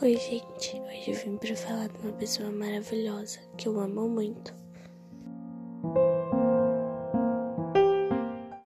Oi, gente. Hoje eu vim para falar de uma pessoa maravilhosa que eu amo muito.